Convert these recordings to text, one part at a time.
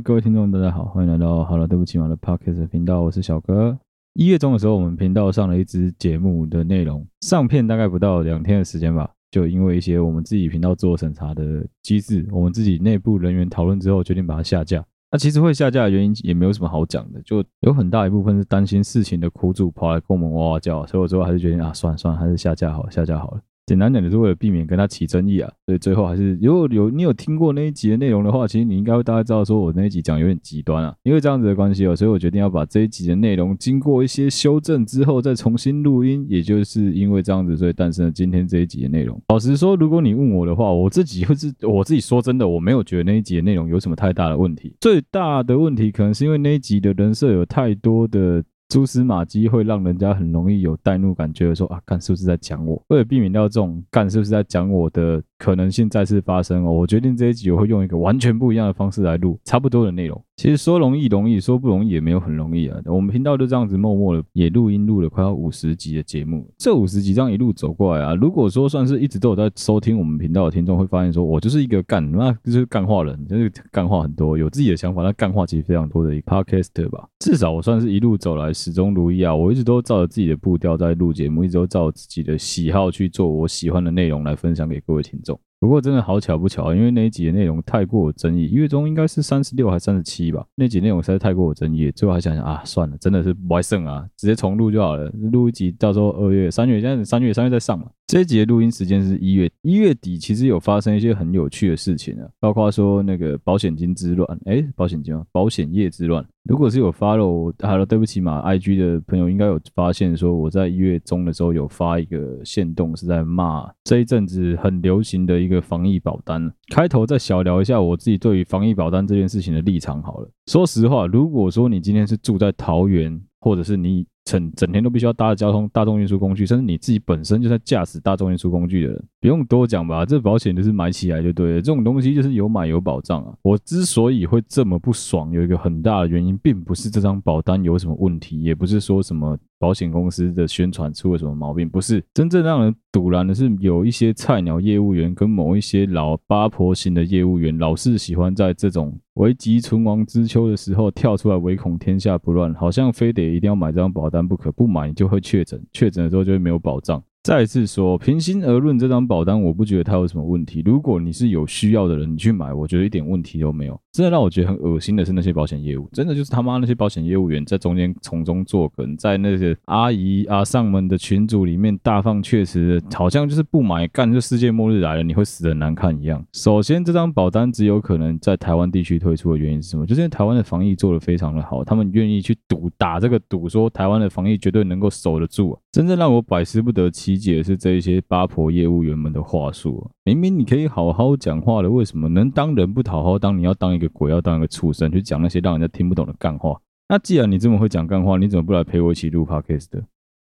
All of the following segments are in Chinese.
各位听众，大家好，欢迎来到好了，对不起嘛的 Podcast 频道，我是小哥。一月中的时候，我们频道上了一支节目的内容，上片大概不到两天的时间吧，就因为一些我们自己频道自我审查的机制，我们自己内部人员讨论之后，决定把它下架。那其实会下架的原因也没有什么好讲的，就有很大一部分是担心事情的苦主跑来跟我们哇哇叫，所以我最后还是决定啊，算了算了，还是下架好，下架好了。简单讲，就是为了避免跟他起争议啊，所以最后还是如果有你有听过那一集的内容的话，其实你应该会大概知道，说我那一集讲有点极端啊，因为这样子的关系哦，所以我决定要把这一集的内容经过一些修正之后再重新录音，也就是因为这样子，所以诞生了今天这一集的内容。老实说，如果你问我的话，我自己会是我自己说真的，我没有觉得那一集的内容有什么太大的问题，最大的问题可能是因为那一集的人设有太多的。蛛丝马迹会让人家很容易有代入感，觉说啊，干是不是在讲我？为了避免掉这种干是不是在讲我的可能性再次发生哦，我决定这一集我会用一个完全不一样的方式来录差不多的内容。其实说容易容易，说不容易也没有很容易啊。我们频道就这样子默默的也录音录了快要五十集的节目，这五十集这样一路走过来啊，如果说算是一直都有在收听我们频道的听众，会发现说我就是一个干，那就是干话人，就是干话很多，有自己的想法，那干话其实非常多的一个 podcaster 吧。至少我算是一路走来始终如一啊，我一直都照着自己的步调在录节目，一直都照自己的喜好去做我喜欢的内容来分享给各位听众。不过真的好巧不巧，因为那一集的内容太过有争议，月中应该是三十六还是三十七吧？那集内容实在太过有争议，最后还想想啊，算了，真的是不爱剩啊，直接重录就好了，录一集，到时候二月、三月，现在三月、三月再上嘛。这一集的录音时间是一月一月底，其实有发生一些很有趣的事情啊，包括说那个保险金之乱，哎，保险金吗？保险业之乱。如果是有 follow Hello 对不起嘛，IG 的朋友应该有发现说，我在一月中的时候有发一个限动，是在骂这一阵子很流行的一个防疫保单。开头再小聊一下我自己对于防疫保单这件事情的立场好了。说实话，如果说你今天是住在桃园，或者是你。整整天都必须要搭的交通大众运输工具，甚至你自己本身就在驾驶大众运输工具的人，不用多讲吧？这保险就是买起来就对了，这种东西就是有买有保障啊。我之所以会这么不爽，有一个很大的原因，并不是这张保单有什么问题，也不是说什么。保险公司的宣传出了什么毛病？不是真正让人堵然的是，有一些菜鸟业务员跟某一些老八婆型的业务员，老是喜欢在这种危急存亡之秋的时候跳出来，唯恐天下不乱，好像非得一定要买这张保单不可，不买你就会确诊，确诊了之后就会没有保障。再次说，平心而论，这张保单我不觉得它有什么问题。如果你是有需要的人，你去买，我觉得一点问题都没有。真的让我觉得很恶心的是那些保险业务，真的就是他妈那些保险业务员在中间从中作梗，在那些阿姨阿上们的群组里面大放厥词，好像就是不买干就世界末日来了，你会死的难看一样。首先，这张保单只有可能在台湾地区推出的原因是什么？就是因为台湾的防疫做得非常的好，他们愿意去赌打这个赌，说台湾的防疫绝对能够守得住啊。真正让我百思不得其解的是这一些八婆业务员们的话术啊，明明你可以好好讲话的，为什么能当人不讨好当？你要当一个。鬼要当一个畜生去讲那些让人家听不懂的干话。那既然你这么会讲干话，你怎么不来陪我一起录 Podcast 的？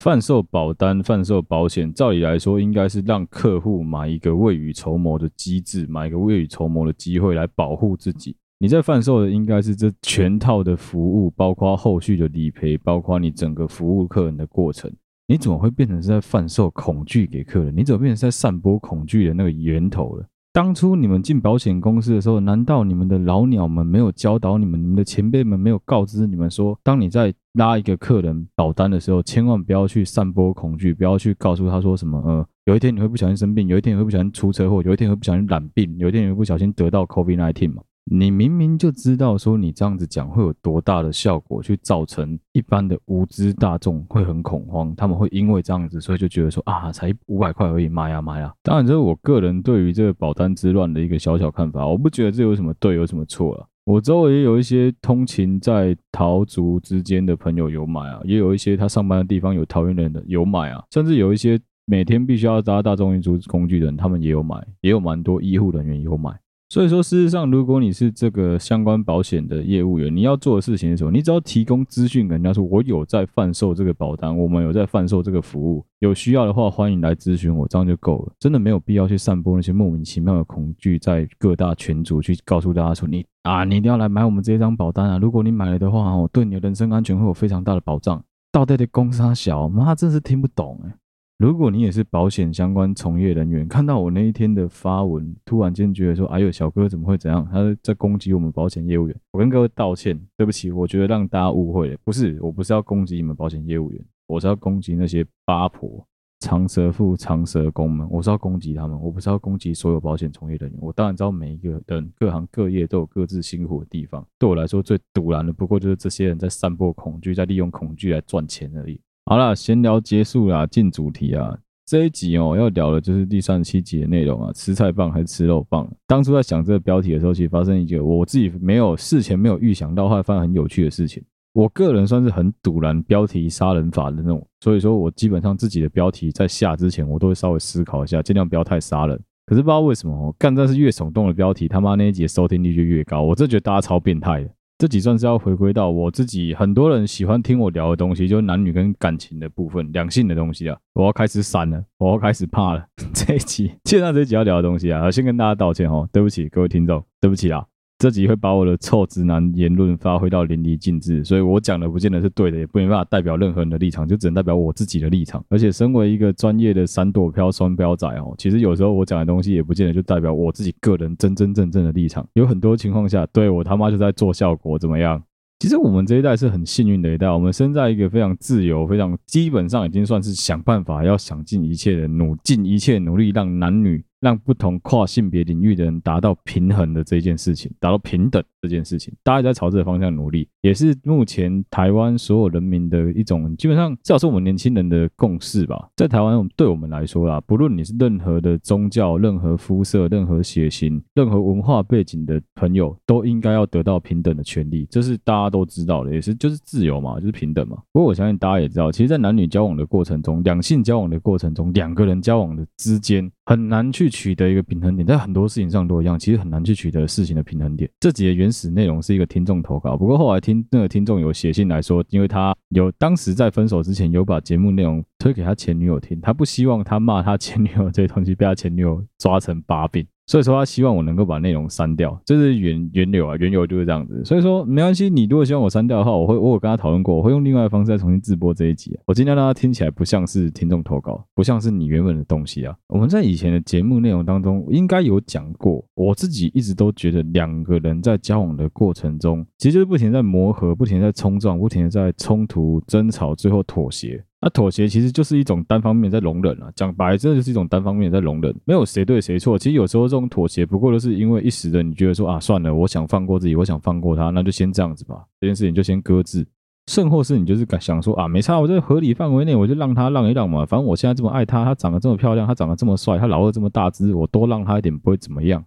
贩售保单、贩售保险，照理来说应该是让客户买一个未雨绸缪的机制，买一个未雨绸缪的机会来保护自己。你在贩售的应该是这全套的服务，包括后续的理赔，包括你整个服务客人的过程。你怎么会变成是在贩售恐惧给客人？你怎么变成在散播恐惧的那个源头了？当初你们进保险公司的时候，难道你们的老鸟们没有教导你们？你们的前辈们没有告知你们说，当你在拉一个客人保单的时候，千万不要去散播恐惧，不要去告诉他说什么，呃，有一天你会不小心生病，有一天你会不小心出车祸，有一天你会不小心染病，有一天你会不小心得到 COVID-19 嘛？你明明就知道说你这样子讲会有多大的效果，去造成一般的无知大众会很恐慌，他们会因为这样子，所以就觉得说啊，才五百块而已，妈呀妈呀！当然这是我个人对于这个保单之乱的一个小小看法，我不觉得这有什么对，有什么错啊。我周围也有一些通勤在桃竹之间的朋友有买啊，也有一些他上班的地方有桃园人的有买啊，甚至有一些每天必须要搭大众运输工具的人，他们也有买，也有蛮多医护人员有买。所以说，事实上，如果你是这个相关保险的业务员，你要做的事情是什么？你只要提供资讯给人家说，我有在贩售这个保单，我们有在贩售这个服务，有需要的话，欢迎来咨询我，这样就够了。真的没有必要去散播那些莫名其妙的恐惧，在各大群组去告诉大家说，你啊，你一定要来买我们这张保单啊！如果你买了的话，我，对你的人身安全会有非常大的保障。到底的公杀小妈真是听不懂哎。如果你也是保险相关从业人员，看到我那一天的发文，突然间觉得说：“哎呦，小哥怎么会怎样？他在攻击我们保险业务员。”我跟各位道歉，对不起，我觉得让大家误会了，不是，我不是要攻击你们保险业务员，我是要攻击那些八婆、长舌妇、长舌公们，我是要攻击他们，我不是要攻击所有保险从业人员。我当然知道每一个人各行各业都有各自辛苦的地方，对我来说最赌烂的不过就是这些人在散播恐惧，在利用恐惧来赚钱而已。好了，闲聊结束啦，进主题啊！这一集哦，要聊的就是第三十七集的内容啊，吃菜棒还是吃肉棒？当初在想这个标题的时候，其实发生一个我自己没有事前没有预想到，后来发现很有趣的事情。我个人算是很赌烂标题杀人法的那种，所以说我基本上自己的标题在下之前，我都会稍微思考一下，尽量不要太杀人。可是不知道为什么哦，干这是越耸动的标题，他妈那一集的收听率就越高，我真觉得大家超变态的。这集算是要回归到我自己，很多人喜欢听我聊的东西，就是男女跟感情的部分，两性的东西啊。我要开始闪了，我要开始怕了。这一集，接下来这一集要聊的东西啊，先跟大家道歉哦，对不起各位听众，对不起啊。这集会把我的臭直男言论发挥到淋漓尽致，所以我讲的不见得是对的，也不没办法代表任何人的立场，就只能代表我自己的立场。而且，身为一个专业的闪躲飘双标仔哦，其实有时候我讲的东西也不见得就代表我自己个人真真正正的立场。有很多情况下，对我他妈就在做效果，怎么样？其实我们这一代是很幸运的一代，我们生在一个非常自由、非常基本上已经算是想办法要想尽一切的努尽一切努力，让男女。让不同跨性别领域的人达到平衡的这件事情，达到平等这件事情，大家在朝这个方向努力，也是目前台湾所有人民的一种，基本上至少是我们年轻人的共识吧。在台湾，对我们来说啦，不论你是任何的宗教、任何肤色、任何血型、任何文化背景的朋友，都应该要得到平等的权利，这是大家都知道的，也是就是自由嘛，就是平等嘛。不过我相信大家也知道，其实，在男女交往的过程中，两性交往的过程中，两个人交往的之间。很难去取得一个平衡点，在很多事情上都一样，其实很难去取得事情的平衡点。这集的原始内容是一个听众投稿，不过后来听那个听众有写信来说，因为他有当时在分手之前有把节目内容推给他前女友听，他不希望他骂他前女友这些东西被他前女友抓成把柄。所以说他希望我能够把内容删掉，这是原原流啊，原由就是这样子。所以说没关系，你如果希望我删掉的话，我会我有跟他讨论过，我会用另外的方式再重新制播这一集。我尽量让他听起来不像是听众投稿，不像是你原本的东西啊。我们在以前的节目内容当中应该有讲过，我自己一直都觉得两个人在交往的过程中，其实就是不停在磨合，不停在冲撞，不停在冲突、争吵，最后妥协。那妥协其实就是一种单方面在容忍啊，讲白了，真的就是一种单方面在容忍，没有谁对谁错。其实有时候这种妥协，不过都是因为一时的，你觉得说啊，算了，我想放过自己，我想放过他，那就先这样子吧，这件事情就先搁置。甚或是你就是想说啊，没差，我在合理范围内，我就让他让一让嘛，反正我现在这么爱他，他长得这么漂亮，他长得这么帅，他老二这么大只，我多让他一点不会怎么样。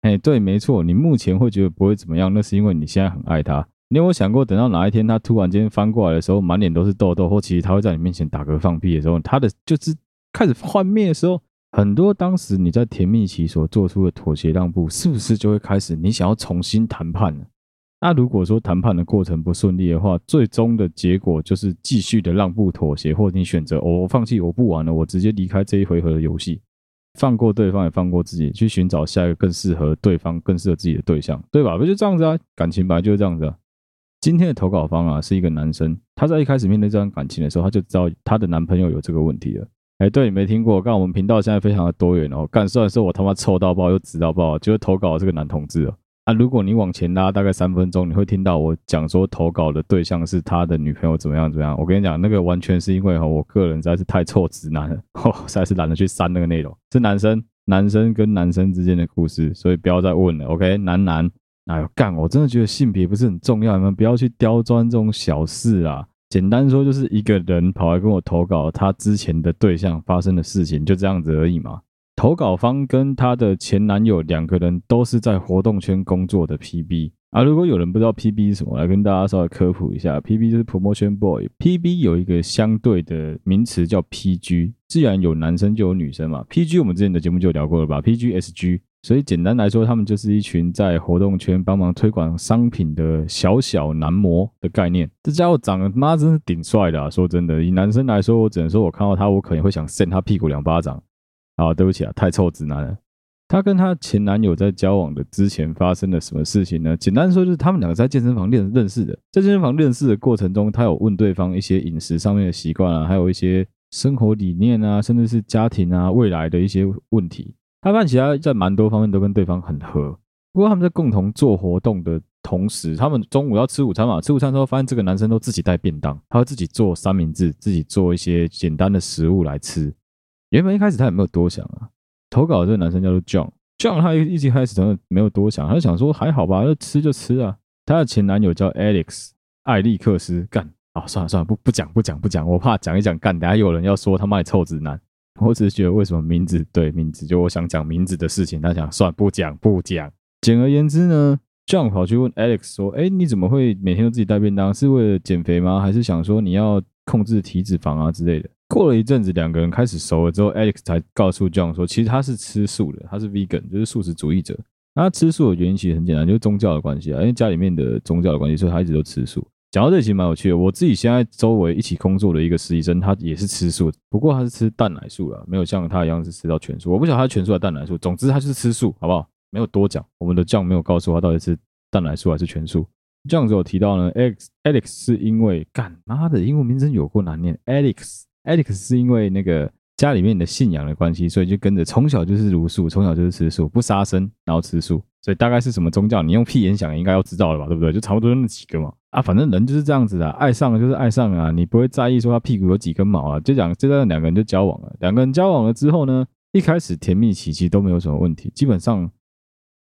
哎，对，没错，你目前会觉得不会怎么样，那是因为你现在很爱他。你有没有想过，等到哪一天他突然间翻过来的时候，满脸都是痘痘，或其实他会在你面前打嗝放屁的时候，他的就是开始幻灭的时候，很多当时你在甜蜜期所做出的妥协让步，是不是就会开始你想要重新谈判呢？那如果说谈判的过程不顺利的话，最终的结果就是继续的让步妥协，或者你选择我放弃，我不玩了，我直接离开这一回合的游戏，放过对方也放过自己，去寻找下一个更适合对方、更适合自己的对象，对吧？不就这样子啊？感情本来就是这样子啊。今天的投稿方啊，是一个男生，他在一开始面对这段感情的时候，他就知道他的男朋友有这个问题了。哎，对，你没听过？刚我们频道现在非常的多元哦，干，虽然说我他妈臭到爆又直到爆，就是投稿的这个男同志哦。啊，如果你往前拉大概三分钟，你会听到我讲说投稿的对象是他的女朋友怎么样怎么样。我跟你讲，那个完全是因为哈，我个人实在是太臭直男了，哦，实在是懒得去删那个内容，是男生男生跟男生之间的故事，所以不要再问了。OK，男男。哎呦干！我真的觉得性别不是很重要，你们不要去刁钻这种小事啊。简单说，就是一个人跑来跟我投稿，他之前的对象发生的事情，就这样子而已嘛。投稿方跟他的前男友两个人都是在活动圈工作的 PB 啊。如果有人不知道 PB 是什么，来跟大家稍微科普一下，PB 就是 Promotion Boy。PB 有一个相对的名词叫 PG，既然有男生就有女生嘛。PG 我们之前的节目就聊过了吧？PGSG。所以简单来说，他们就是一群在活动圈帮忙推广商品的小小男模的概念。这家伙长得妈真是顶帅的啊！说真的，以男生来说，我只能说我看到他，我可能会想扇他屁股两巴掌。啊，对不起啊，太臭直男了。他跟他前男友在交往的之前发生了什么事情呢？简单说就是他们两个在健身房认认识的。在健身房认识的过程中，他有问对方一些饮食上面的习惯啊，还有一些生活理念啊，甚至是家庭啊、未来的一些问题。他发现其他在蛮多方面都跟对方很合。不过他们在共同做活动的同时，他们中午要吃午餐嘛，吃午餐的时候发现这个男生都自己带便当，他会自己做三明治，自己做一些简单的食物来吃。原本一开始他也没有多想啊，投稿的这个男生叫做 John，John 他一一开始真的没有多想，他就想说还好吧，就吃就吃啊。他的前男友叫 Alex，艾利克斯干。啊、哦，算了算了，不不讲不讲不讲，我怕讲一讲干，等下有人要说他妈臭直男。我只是觉得为什么名字对名字，就我想讲名字的事情，他想算不讲不讲。简而言之呢，John 跑去问 Alex 说：“哎，你怎么会每天都自己带便当？是为了减肥吗？还是想说你要控制体脂肪啊之类的？”过了一阵子，两个人开始熟了之后，Alex 才告诉 John 说：“其实他是吃素的，他是 Vegan，就是素食主义者。他吃素的原因其实很简单，就是宗教的关系啊，因为家里面的宗教的关系，所以他一直都吃素。”讲到这其实蛮有趣的，我自己现在周围一起工作的一个实习生，他也是吃素，不过他是吃蛋奶素了，没有像他一样是吃到全素。我不晓得他全素还是蛋奶素，总之他就是吃素，好不好？没有多讲。我们的酱没有告诉他到底是蛋奶素还是全素。这样子有提到呢，Alex Alex 是因为干妈的英文名字有过难念，Alex Alex 是因为那个家里面的信仰的关系，所以就跟着从小就是茹素，从小就是吃素，不杀生，然后吃素。所以大概是什么宗教？你用屁眼想应该要知道了吧，对不对？就差不多那几个嘛。啊，反正人就是这样子的，爱上了就是爱上了啊，你不会在意说他屁股有几根毛啊。就讲这个两个人就交往了，两个人交往了之后呢，一开始甜蜜期其实都没有什么问题，基本上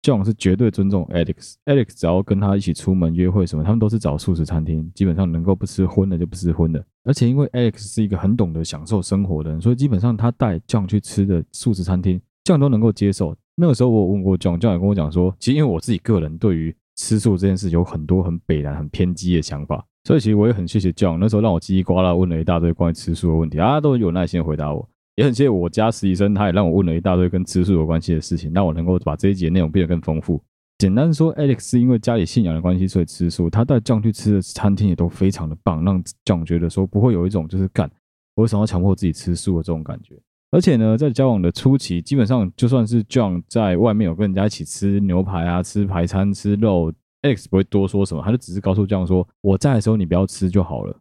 John 是绝对尊重 Alex，Alex 只要跟他一起出门约会什么，他们都是找素食餐厅，基本上能够不吃荤的就不吃荤的。而且因为 Alex 是一个很懂得享受生活的人，所以基本上他带 John 去吃的素食餐厅，John 都能够接受。那个时候我问过 John，John 也跟我讲说，其实因为我自己个人对于吃素这件事有很多很北然、很偏激的想法。所以其实我也很谢谢 John，那时候让我叽里呱啦问了一大堆关于吃素的问题，啊，都有耐心回答我。也很谢谢我家实习生，他也让我问了一大堆跟吃素有关系的事情，让我能够把这一节内容变得更丰富。简单说，Alex 是因为家里信仰的关系，所以吃素。他带 John 去吃的餐厅也都非常的棒，让 John 觉得说不会有一种就是干，我为什么要强迫自己吃素的这种感觉。而且呢，在交往的初期，基本上就算是 John 在外面有跟人家一起吃牛排啊、吃排餐、吃肉。Alex 不会多说什么，他就只是告诉 John 说：“我在的时候你不要吃就好了。”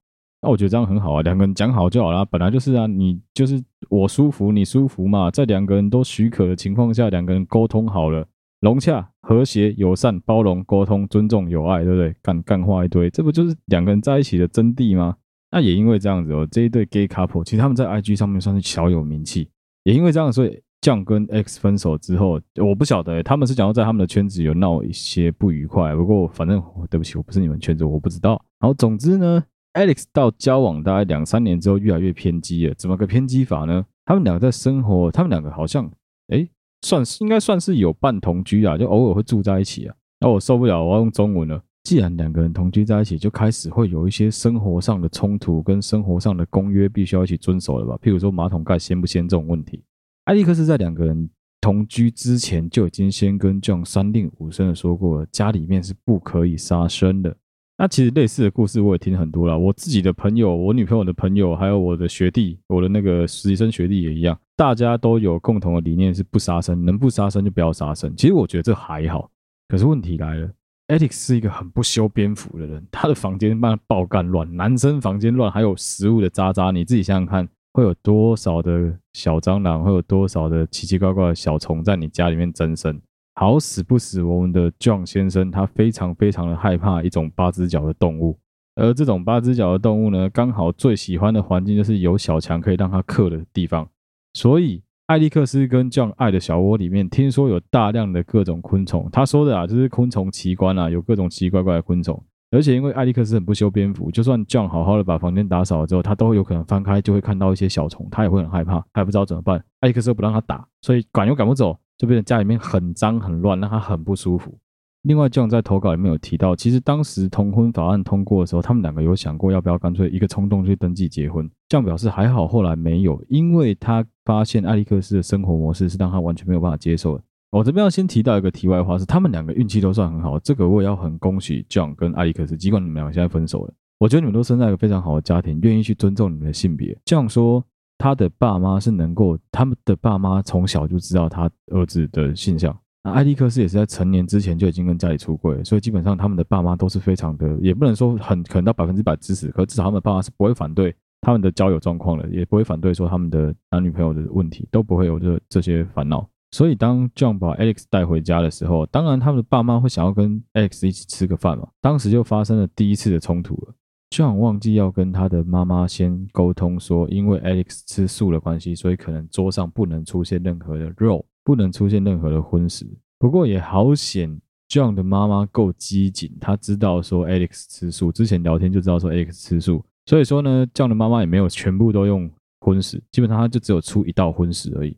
那我觉得这样很好啊，两个人讲好就好了。本来就是啊，你就是我舒服你舒服嘛，在两个人都许可的情况下，两个人沟通好了，融洽、和谐、友善、包容、沟通、尊重、友爱，对不对？干干话一堆，这不就是两个人在一起的真谛吗？那也因为这样子哦，这一对 gay couple 其实他们在 IG 上面算是小有名气，也因为这样，所以。酱跟 X 分手之后，我不晓得、他们是讲要在他们的圈子有闹一些不愉快。不过反正对不起，我不是你们圈子，我不知道。然后总之呢，Alex 到交往大概两三年之后，越来越偏激了。怎么个偏激法呢？他们两个在生活，他们两个好像哎、算是应该算是有半同居啊，就偶尔会住在一起啊。那我受不了，我要用中文了。既然两个人同居在一起，就开始会有一些生活上的冲突跟生活上的公约，必须要一起遵守了吧？譬如说马桶盖掀不掀这种问题。艾利克斯在两个人同居之前就已经先跟 John 三令五申的说过了，家里面是不可以杀生的。那其实类似的故事我也听很多了，我自己的朋友、我女朋友的朋友，还有我的学弟、我的那个实习生学弟也一样，大家都有共同的理念是不杀生，能不杀生就不要杀生。其实我觉得这还好，可是问题来了，Alex 是一个很不修边幅的人，他的房间慢爆干乱，男生房间乱，还有食物的渣渣，你自己想想看。会有多少的小蟑螂，会有多少的奇奇怪怪的小虫在你家里面增生？好死不死，我们的 John 先生他非常非常的害怕一种八只脚的动物，而这种八只脚的动物呢，刚好最喜欢的环境就是有小强可以让它克的地方。所以艾利克斯跟 John 爱的小窝里面，听说有大量的各种昆虫。他说的啊，就是昆虫奇观啊，有各种奇奇怪怪的昆虫。而且因为艾利克斯很不修边幅，就算 John 好好的把房间打扫了之后，他都有可能翻开就会看到一些小虫，他也会很害怕，他也不知道怎么办。艾利克斯又不让他打，所以赶又赶不走，就变成家里面很脏很乱，让他很不舒服。另外，John 在投稿里面有提到，其实当时同婚法案通过的时候，他们两个有想过要不要干脆一个冲动去登记结婚。John 表示还好，后来没有，因为他发现艾利克斯的生活模式是让他完全没有办法接受的。我这边要先提到一个题外话，是他们两个运气都算很好，这个我也要很恭喜 John 跟艾利克斯。尽管你们两个现在分手了，我觉得你们都生在一个非常好的家庭，愿意去尊重你们的性别。John 说他的爸妈是能够，他们的爸妈从小就知道他儿子的性向。那艾利克斯也是在成年之前就已经跟家里出柜，所以基本上他们的爸妈都是非常的，也不能说很可能到百分之百支持，可至少他们的爸妈是不会反对他们的交友状况了，也不会反对说他们的男女朋友的问题，都不会有这这些烦恼。所以当 John 把 Alex 带回家的时候，当然他们的爸妈会想要跟 Alex 一起吃个饭嘛。当时就发生了第一次的冲突了。John 忘记要跟他的妈妈先沟通说，因为 Alex 吃素的关系，所以可能桌上不能出现任何的肉，不能出现任何的荤食。不过也好险，John 的妈妈够机警，他知道说 Alex 吃素，之前聊天就知道说 Alex 吃素。所以说呢，，John 的妈妈也没有全部都用荤食，基本上她就只有出一道荤食而已。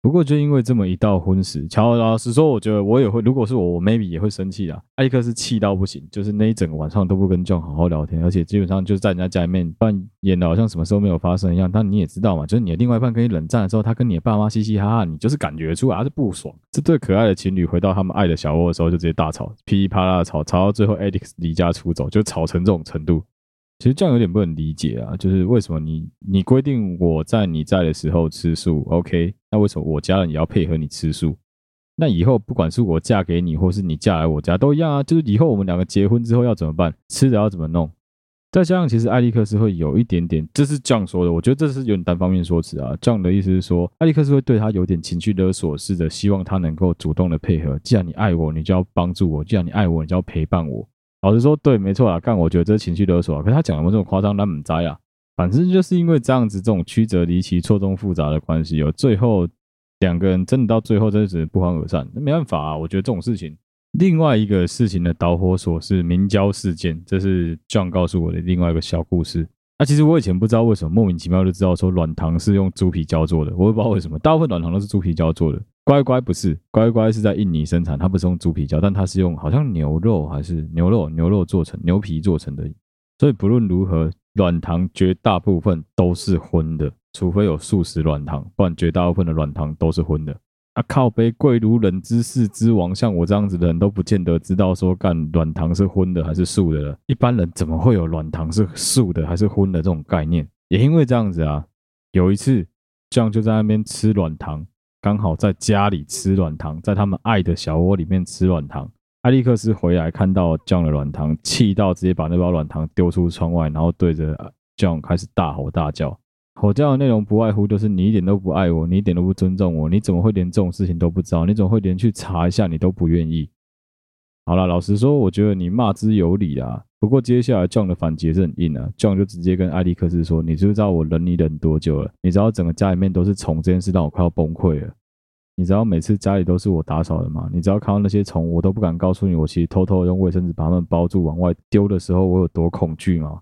不过就因为这么一道婚食，乔老师说，我觉得我也会，如果是我，我 maybe 也会生气的。艾克是气到不行，就是那一整个晚上都不跟 John 好好聊天，而且基本上就是在人家家里面扮演的好像什么时候没有发生一样。但你也知道嘛，就是你的另外一半跟你冷战的时候，他跟你的爸妈嘻嘻哈哈，你就是感觉出来他是不爽。这对可爱的情侣回到他们爱的小窝的时候，就直接大吵，噼里啪啦的吵，吵到最后 Alex 离家出走，就吵成这种程度。其实这样有点不能理解啊，就是为什么你你规定我在你在的时候吃素，OK？那为什么我家人也要配合你吃素？那以后不管是我嫁给你，或是你嫁来我家都一样啊。就是以后我们两个结婚之后要怎么办？吃的要怎么弄？再加上其实艾利克斯会有一点点，这是这样说的，我觉得这是有点单方面说辞啊。这样的意思是说，艾利克斯会对他有点情绪勒索似的，希望他能够主动的配合。既然你爱我，你就要帮助我；既然你爱我，你就要陪伴我。老实说，对，没错啊，干，我觉得这情绪勒索啊。可是他讲的没这么夸张，那么栽啊。反正就是因为这样子，这种曲折离奇、错综复杂的关系，有最后两个人真的到最后真的只能不欢而散。那没办法啊，我觉得这种事情。另外一个事情的导火索是明胶事件，这是 John 告诉我的另外一个小故事。那、其实我以前不知道为什么莫名其妙就知道说软糖是用猪皮胶做的，我也不知道为什么，大部分软糖都是猪皮胶做的。乖乖不是，乖乖是在印尼生产，它不是用猪皮胶，但它是用好像牛肉还是牛肉牛肉做成牛皮做成的，所以不论如何，软糖绝大部分都是荤的，除非有素食软糖，不然绝大部分的软糖都是荤的。啊靠背贵如人知识之王，像我这样子的人都不见得知道说干软糖是荤的还是素的了。一般人怎么会有软糖是素的还是荤的这种概念？也因为这样子啊，有一次这样就在那边吃软糖。刚好在家里吃软糖，在他们爱的小窝里面吃软糖。艾利克斯回来看到 John 的软糖，气到直接把那包软糖丢出窗外，然后对着 John 开始大吼大叫。吼叫的内容不外乎就是你一点都不爱我，你一点都不尊重我，你怎么会连这种事情都不知道？你怎么会连去查一下你都不愿意？好了，老实说，我觉得你骂之有理啊。不过接下来 John 的反击是很硬啊，John 就直接跟艾利克斯说：“你知不知道我忍你忍多久了？你知道整个家里面都是虫这件事让我快要崩溃了。你知道每次家里都是我打扫的吗？你知道看到那些虫，我都不敢告诉你，我其实偷偷用卫生纸把它们包住往外丢的时候，我有多恐惧吗？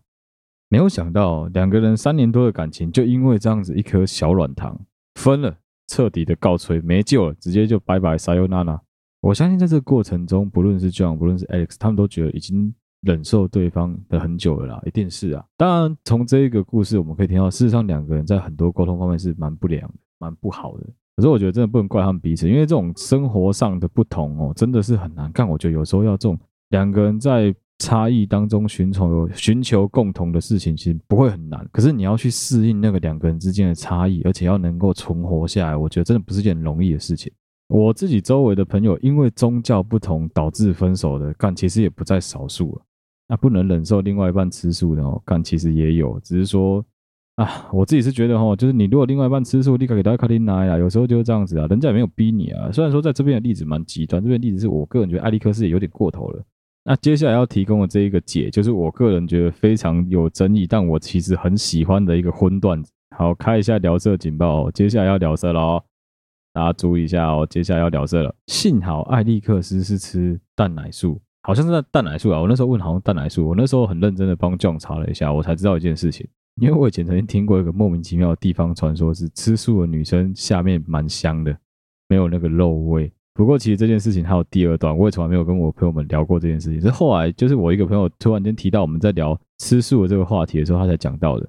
没有想到两个人三年多的感情，就因为这样子一颗小软糖分了，彻底的告吹，没救了，直接就拜拜，Sayonara。我相信在这个过程中，不论是 John，不论是 Alex，他们都觉得已经。忍受对方的很久了啦，一定是啊。当然，从这一个故事我们可以听到，事实上两个人在很多沟通方面是蛮不良的，蛮不好的。可是我觉得真的不能怪他们彼此，因为这种生活上的不同哦，真的是很难干。我觉得有时候要这种两个人在差异当中寻求寻求共同的事情，其实不会很难。可是你要去适应那个两个人之间的差异，而且要能够存活下来，我觉得真的不是件容易的事情。我自己周围的朋友，因为宗教不同导致分手的，干其实也不在少数了。那不能忍受另外一半吃素的哦，干其实也有，只是说啊，我自己是觉得哈，就是你如果另外一半吃素，立刻给他卡丁拿呀，有时候就是这样子啊，人家也没有逼你啊。虽然说在这边的例子蛮极端，这边例子是我个人觉得艾利克斯也有点过头了。那接下来要提供的这一个解，就是我个人觉得非常有争议，但我其实很喜欢的一个荤段子。好，开一下聊色警报，接下来要聊色了哦，大家注意一下哦，接下来要聊这了。幸好艾利克斯是吃蛋奶素。好像是在蛋奶素啊，我那时候问好像蛋奶素，我那时候很认真的帮 John 查了一下，我才知道一件事情，因为我以前曾经听过一个莫名其妙的地方传说，是吃素的女生下面蛮香的，没有那个肉味。不过其实这件事情还有第二段，我也从来没有跟我朋友们聊过这件事情，是后来就是我一个朋友突然间提到我们在聊吃素的这个话题的时候，他才讲到的。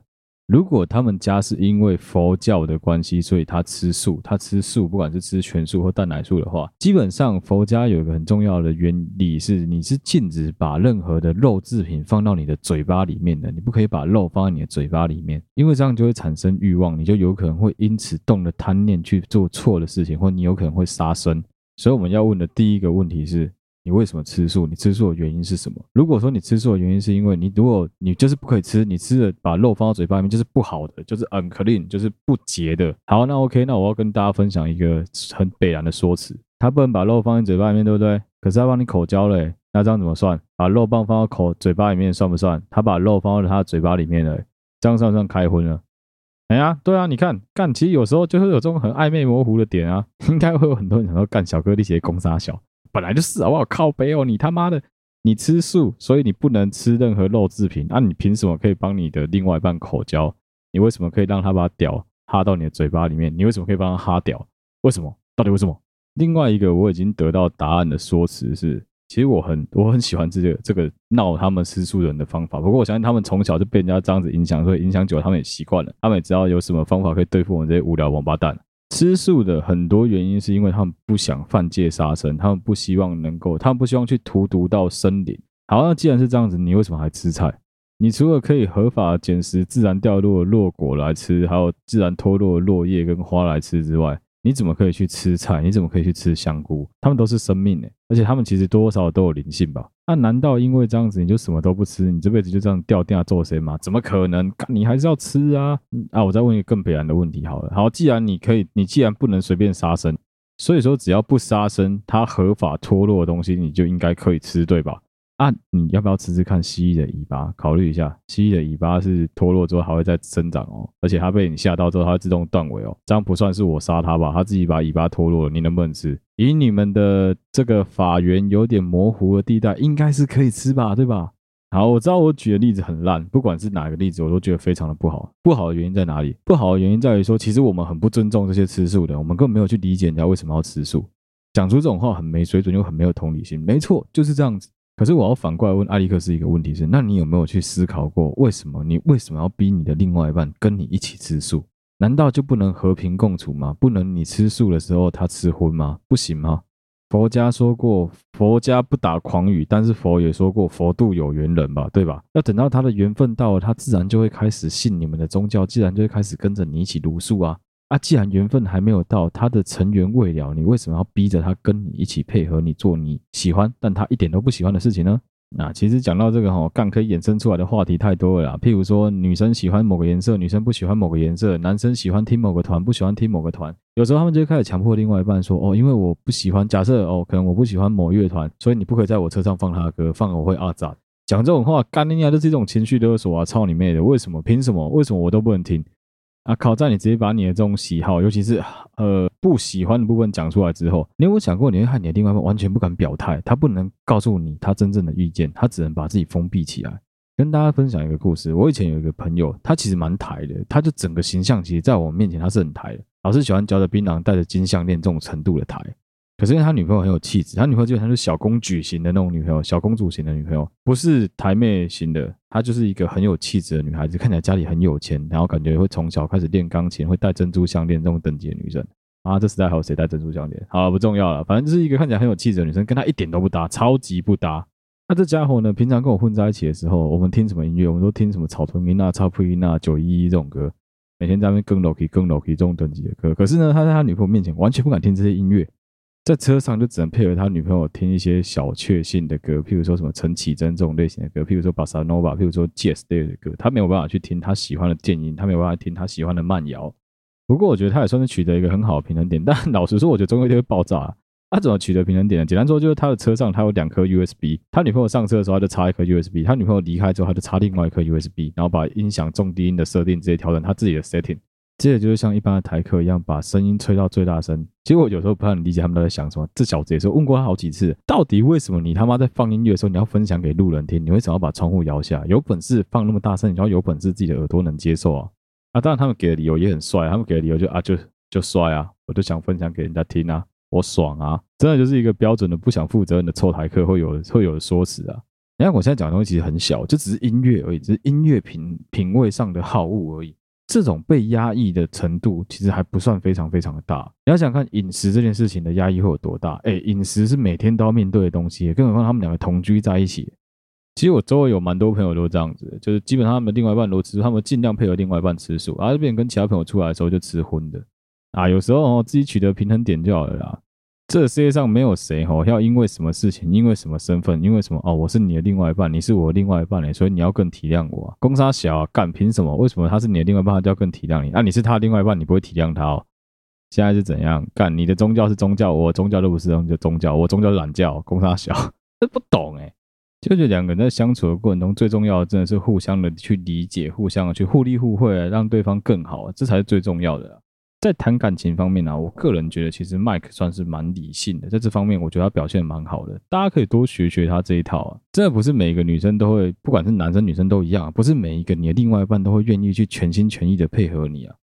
如果他们家是因为佛教的关系，所以他吃素，他吃素，不管是吃全素或蛋奶素的话，基本上佛家有一个很重要的原理是，你是禁止把任何的肉制品放到你的嘴巴里面的，你不可以把肉放在你的嘴巴里面，因为这样就会产生欲望，你就有可能会因此动了贪念去做错的事情，或你有可能会杀生。所以我们要问的第一个问题是，你为什么吃素？你吃素的原因是什么？如果说你吃素的原因是因为你如果你就是不可以吃，你吃了把肉放到嘴巴里面就是不好的，就是 unclean，就是不洁的。好，那 OK，那我要跟大家分享一个很北然的说辞，他不能把肉放在嘴巴里面，对不对？可是他帮你口交了，那这样怎么算？把肉棒放到口嘴巴里面算不算？他把肉放到他的嘴巴里面了，这样算不算开荤了？哎呀，对啊，你看干，其实有时候就是有这种很暧昧模糊的点啊，应该会有很多人想到干小哥，你写公杀小，本来就是啊！我？靠北哦，你他妈的，你吃素，所以你不能吃任何肉制品，那、你凭什么可以帮你的另外一半口交？你为什么可以让他把屌哈到你的嘴巴里面？你为什么可以帮他哈屌？为什么？到底为什么？另外一个我已经得到答案的说辞是。其实我很我很喜欢这个这个闹他们吃素人的方法，不过我相信他们从小就被人家这样子影响，所以影响久了他们也习惯了，他们也知道有什么方法可以对付我们这些无聊王八蛋。吃素的很多原因是因为他们不想犯戒杀生，他们不希望能够，他们不希望去荼毒到森林。好，那既然是这样子，你为什么还吃菜？你除了可以合法捡拾自然掉落的落果来吃，还有自然脱落的落叶跟花来吃之外，你怎么可以去吃菜？你怎么可以去吃香菇？他们都是生命诶，而且他们其实多多少少都有灵性吧？那难道因为这样子你就什么都不吃？你这辈子就这样掉电做谁吗？怎么可能？你还是要吃啊！啊，我再问一个更悲然的问题好了。好，既然你可以，你既然不能随便杀生，所以说只要不杀生，它合法脱落的东西你就应该可以吃，对吧？啊，你要不要吃吃看蜥蜴的尾巴？考虑一下，蜥蜴的尾巴是脱落之后还会再生长哦，而且它被你吓到之后，它会自动断尾哦。这样不算是我杀它吧？它自己把尾巴脱落了，你能不能吃？以你们的这个法源有点模糊的地带，应该是可以吃吧？对吧？好，我知道我举的例子很烂，不管是哪个例子，我都觉得非常的不好。不好的原因在哪里？不好的原因在于说，其实我们很不尊重这些吃素的，我们根本没有去理解人家为什么要吃素，讲出这种话很没水准又很没有同理心。没错，就是这样子。可是我要反过来问艾利克斯一个问题是：那你有没有去思考过，为什么你为什么要逼你的另外一半跟你一起吃素？难道就不能和平共处吗？不能你吃素的时候他吃荤吗？不行吗？佛家说过，佛家不打诳语，但是佛也说过，佛度有缘人吧，对吧？要等到他的缘分到了，他自然就会开始信你们的宗教，自然就会开始跟着你一起茹素啊。啊，既然缘分还没有到，他的成缘未了，你为什么要逼着他跟你一起配合你做你喜欢但他一点都不喜欢的事情呢？那其实讲到这个哈，干可以衍生出来的话题太多了啦。譬如说，女生喜欢某个颜色，女生不喜欢某个颜色，男生喜欢听某个团，不喜欢听某个团。有时候他们就开始强迫另外一半说，哦，因为我不喜欢，假设哦，可能我不喜欢某乐团，所以你不可以在我车上放他的歌，放我会阿杂。讲这种话，干你娘，就是一种情绪勒索啊！操你妹的，为什么？凭什么？为什么我都不能听？啊考！在你直接把你的这种喜好，尤其是呃不喜欢的部分讲出来之后，你有没有想过，你会害你的另外一半完全不敢表态，他不能告诉你他真正的意见，他只能把自己封闭起来。跟大家分享一个故事，我以前有一个朋友，他其实蛮台的，他就整个形象其实在我面前他是很台的，老是喜欢嚼着槟榔，戴着金项链这种程度的台。可是因为他女朋友很有气质，他女朋友基本上是小公举型的那种女朋友，小公主型的女朋友，不是台妹型的。她就是一个很有气质的女孩子，看起来家里很有钱，然后感觉会从小开始练钢琴，会戴珍珠项链这种等级的女生。啊，这时代还有谁戴珍珠项链？好，不重要了，反正就是一个看起来很有气质的女生，跟她一点都不搭，超级不搭。那这家伙呢，平常跟我混在一起的时候，我们听什么音乐？我们都听什么草屯音啊、超普音啊、九一一这种歌，每天在那边更 low 更 low 这种等级的歌。可是呢，他在他女朋友面前完全不敢听这些音乐。在车上就只能配合他女朋友听一些小确幸的歌，譬如说什么陈绮贞这种类型的歌，譬如说巴萨诺瓦，譬如说 Jazz 类的歌，他没有办法去听他喜欢的电音，他没有办法听他喜欢的慢摇。不过我觉得他也算是取得一个很好的平衡点，但老实说，我觉得终有一天会爆炸啊。他怎么取得平衡点呢？简单说就是他的车上他有两颗 USB，他女朋友上车的时候他就插一颗 USB，他女朋友离开之后他就插另外一颗 USB，然后把音响重低音的设定直接调整他自己的 setting。这就是像一般的台客一样，把声音吹到最大声。结果有时候不太能理解他们都在想什么。这小子也是问过他好几次，到底为什么你他妈在放音乐的时候，你要分享给路人听？你为什么要把窗户摇下？有本事放那么大声，你要有本事自己的耳朵能接受啊！啊，当然他们给的理由也很帅，他们给的理由就啊就就帅啊，我就想分享给人家听啊，我爽啊！真的就是一个标准的不想负责任的臭台客会有会有的说辞啊。你看我现在讲的东西其实很小，就只是音乐而已，只是音乐品品味上的好恶而已。这种被压抑的程度其实还不算非常非常的大。你要想看饮食这件事情的压抑会有多大？哎，饮食是每天都要面对的东西，更何况他们两个同居在一起。其实我周围有蛮多朋友都这样子，就是基本上他们另外一半都吃素，他们尽量配合另外一半吃素，而这边跟其他朋友出来的时候就吃荤的。啊，有时候自己取得平衡点就好了啦。这世界上没有谁吼要因为什么事情，因为什么身份，因为什么哦，我是你的另外一半，你是我另外一半嘞，所以你要更体谅我。公杀小啊，干凭什么？为什么他是你的另外一半，他就要更体谅你？啊，你是他的另外一半，你不会体谅他哦？现在是怎样？干你的宗教是宗教，我宗教都不是宗教，我宗教是懒教。公杀小，这不懂诶。就是两个人在相处的过程中，最重要的真的是互相的去理解，互相的去互利互惠，让对方更好，这才是最重要的。在谈感情方面呢、啊，我个人觉得其实 Mike 算是蛮理性的，在这方面我觉得他表现蛮好的，大家可以多学学他这一套啊。真的不是每一个女生都会，不管是男生女生都一样，不是每一个你的另外一半都会愿意去全心全意的配合你啊。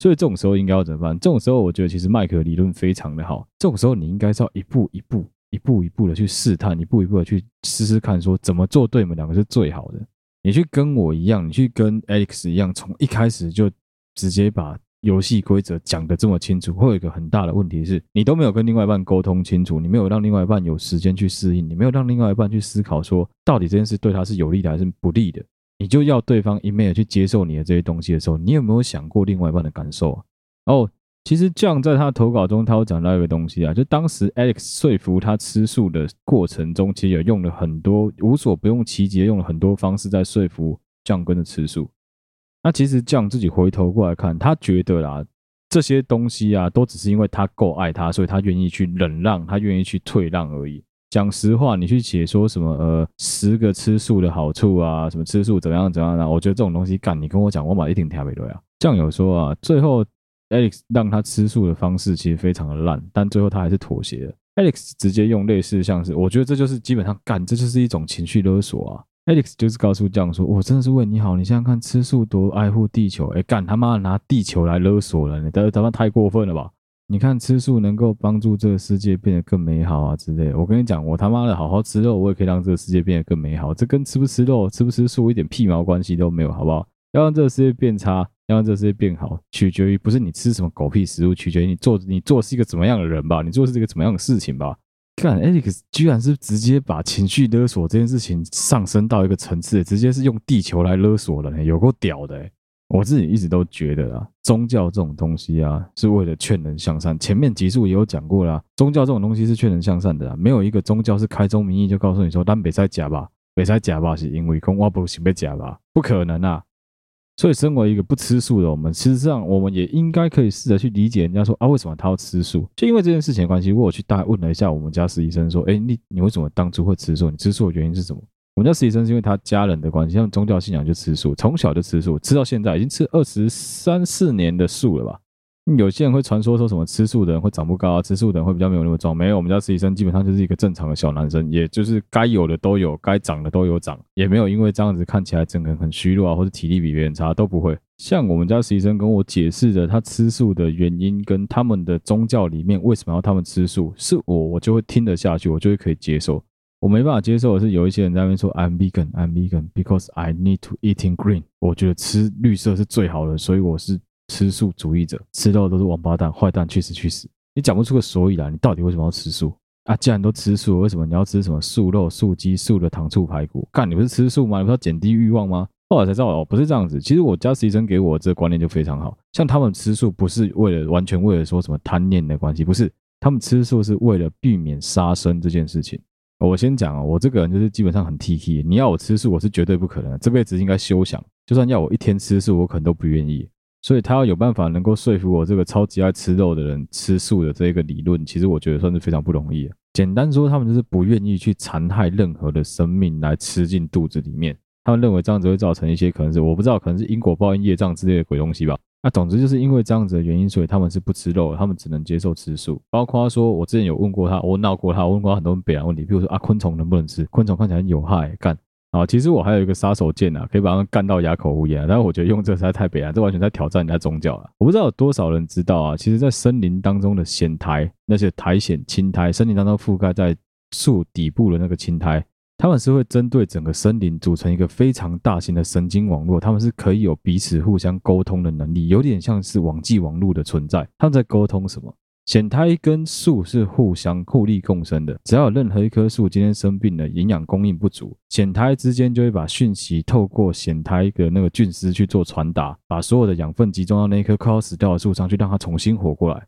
所以这种时候应该要怎么办？这种时候我觉得其实 Mike 的理论非常的好。这种时候你应该是要一步一步、一步一步的去试探，一步一步的去试试看，说怎么做对你们两个是最好的。你去跟我一样，你去跟 Alex 一样，从一开始就直接把。游戏规则讲得这么清楚，会有一个很大的问题是，你都没有跟另外一半沟通清楚，你没有让另外一半有时间去适应，你没有让另外一半去思考说，到底这件事对他是有利的还是不利的，你就要对方一昧的去接受你的这些东西的时候，你有没有想过另外一半的感受啊？哦，其实 John 在他投稿中，他有讲到一个东西啊，就当时 Alex 说服他吃素的过程中，其实也用了很多无所不用其极，用了很多方式在说服酱跟着吃素。那其实这样自己回头过来看，他觉得啦，这些东西啊，都只是因为他够爱他，所以他愿意去忍让，他愿意去退让而已。讲实话，你去解说什么呃十个吃素的好处啊，什么吃素怎么样怎么样啊，我觉得这种东西干，你跟我讲，我马一定听不对啊。这样有说啊，最后 Alex 让他吃素的方式其实非常的烂，但最后他还是妥协了。Alex 直接用类似像是，我觉得这就是基本上干，这就是一种情绪勒索啊。Alex 就是告诉 John 说：“我真的是为你好，你想想看，吃素多爱护地球。哎，干他妈拿地球来勒索了，你他妈太过分了吧？你看吃素能够帮助这个世界变得更美好啊之类。我跟你讲，我他妈的好好吃肉，我也可以让这个世界变得更美好。这跟吃不吃肉、吃不吃素一点屁毛关系都没有，好不好？要让这个世界变差，要让这个世界变好，取决于不是你吃什么狗屁食物，取决于你做你做是一个怎么样的人吧？你做是一个怎么样的事情吧？”看，Alex 居然是直接把情绪勒索这件事情上升到一个层次，直接是用地球来勒索了，有够屌的！我自己一直都觉得啊，宗教这种东西啊，是为了劝人向善。前面集数也有讲过啦，宗教这种东西是劝人向善的，没有一个宗教是开宗明义就告诉你说，但别再假吧，别再假吧，是因为讲我不行别假吧，不可能啊。所以，身为一个不吃素的我们，实上我们也应该可以试着去理解人家说啊，为什么他要吃素？就因为这件事情的关系，我去大概问了一下我们家实习生，说，哎，你你为什么当初会吃素？你吃素的原因是什么？我们家实习生是因为他家人的关系，像宗教信仰就吃素，从小就吃素，吃到现在已经吃二十三四年的素了吧。有些人会传说说什么吃素的人会长不高啊，吃素的人会比较没有那么壮。没有，我们家实习生基本上就是一个正常的小男生，也就是该有的都有，该长的都有长，也没有因为这样子看起来整个人很虚弱啊，或者体力比别人差都不会。像我们家实习生跟我解释的他吃素的原因，跟他们的宗教里面为什么要他们吃素，是我我就会听得下去，我就会可以接受。我没办法接受的是有一些人在那边说 I'm vegan, I'm vegan because I need to eating green。我觉得吃绿色是最好的，所以我是。吃素主义者吃肉都是王八蛋、坏蛋，去死去死！你讲不出个所以来，你到底为什么要吃素啊？既然都吃素，为什么你要吃什么素肉、素鸡、素的糖醋排骨？干，你不是吃素吗？你不是要减低欲望吗？后来才知道哦，不是这样子。其实我家实习生给我这个观念就非常好，像他们吃素不是为了完全为了说什么贪念的关系，不是，他们吃素是为了避免杀生这件事情。我先讲哦，我这个人就是基本上很 T K，你要我吃素，我是绝对不可能，这辈子应该休想。就算要我一天吃素，我可能都不愿意。所以他要有办法能够说服我这个超级爱吃肉的人吃素的这个理论，其实我觉得算是非常不容易。简单说，他们就是不愿意去残害任何的生命来吃进肚子里面。他们认为这样子会造成一些可能是我不知道，可能是因果报应、业障之类的鬼东西吧。那总之就是因为这样子的原因，所以他们是不吃肉，他们只能接受吃素。包括说我之前有问过他，我闹过他，我问过他很多北洋问题，比如说啊，昆虫能不能吃？昆虫看起来有害，干。啊，其实我还有一个杀手锏啊，可以把他们干到哑口无言。但是我觉得用这实在太悲哀，这完全在挑战人家宗教了。我不知道有多少人知道啊，其实，在森林当中的藓苔，那些苔藓、青苔，森林当中覆盖在树底部的那个青苔，它们是会针对整个森林组成一个非常大型的神经网络，它们是可以有彼此互相沟通的能力，有点像是网际网络的存在。他们在沟通什么？藓苔跟树是互相互利共生的，只要有任何一棵树今天生病了，营养供应不足，藓苔之间就会把讯息透过藓苔的那个菌丝去做传达，把所有的养分集中到那一棵快要死掉的树上去，让它重新活过来。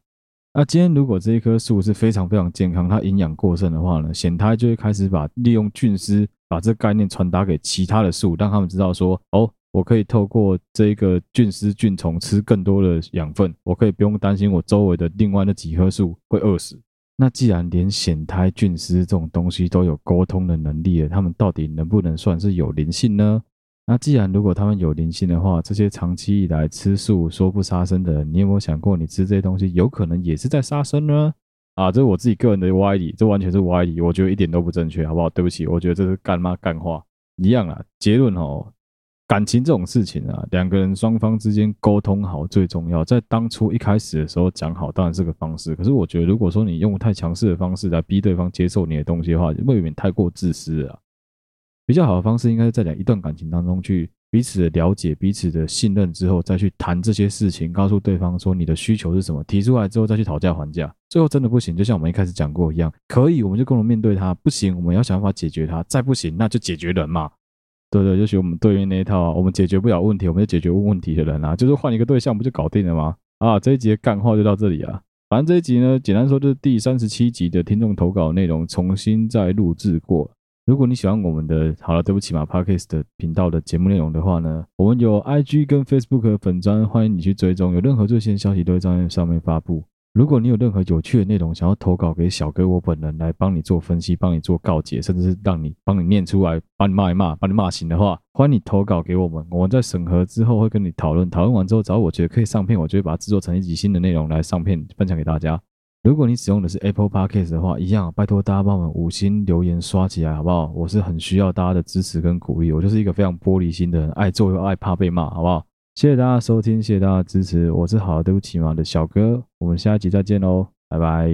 那今天如果这一棵树是非常非常健康，它营养过剩的话呢，显胎就会开始把利用菌丝把这概念传达给其他的树，让他们知道说，哦，我可以透过这个菌丝菌虫吃更多的养分，我可以不用担心我周围的另外那几棵树会饿死。那既然连显胎菌丝这种东西都有沟通的能力了，他们到底能不能算是有灵性呢？那既然如果他们有灵性的话，这些长期以来吃素说不杀生的人，你有没有想过，你吃这些东西有可能也是在杀生呢？啊，这是我自己个人的歪理，这完全是歪理，我觉得一点都不正确，好不好？对不起，我觉得这是干妈干话一样啊。结论哦，感情这种事情啊，两个人双方之间沟通好最重要。在当初一开始的时候讲好，当然是个方式。可是我觉得，如果说你用太强势的方式来逼对方接受你的东西的话，未免太过自私了。比较好的方式，应该是在两一段感情当中去彼此的了解、彼此的信任之后，再去谈这些事情，告诉对方说你的需求是什么，提出来之后再去讨价还价。最后真的不行，就像我们一开始讲过一样，可以我们就共同面对它，不行我们要想办法解决它，再不行那就解决人嘛。对对，就学我们对面那一套啊，我们解决不了问题，我们就解决问题的人啊，就是换一个对象不就搞定了吗？啊，这一集的干话就到这里啊。反正这一集呢，简单说就是第三十七集的听众投稿内容重新再录制过。如果你喜欢我们的好了，对不起嘛，Podcast 的频道的节目内容的话呢，我们有 IG 跟 Facebook 的粉专，欢迎你去追踪，有任何最新消息都会在上面发布。如果你有任何有趣的内容想要投稿给小哥我本人来帮你做分析，帮你做告解，甚至是让你帮你念出来，把你骂一骂，把你骂醒的话，欢迎你投稿给我们，我们在审核之后会跟你讨论，讨论完之后，只要我觉得可以上片，我就会把它制作成一集新的内容来上片分享给大家。如果你使用的是 Apple Podcast 的话，一样拜托大家帮我们五星留言刷起来，好不好？我是很需要大家的支持跟鼓励，我就是一个非常玻璃心的人，爱做又爱怕被骂，好不好？谢谢大家收听，谢谢大家支持，我是好对不起嘛的小哥，我们下一集再见喽，拜拜。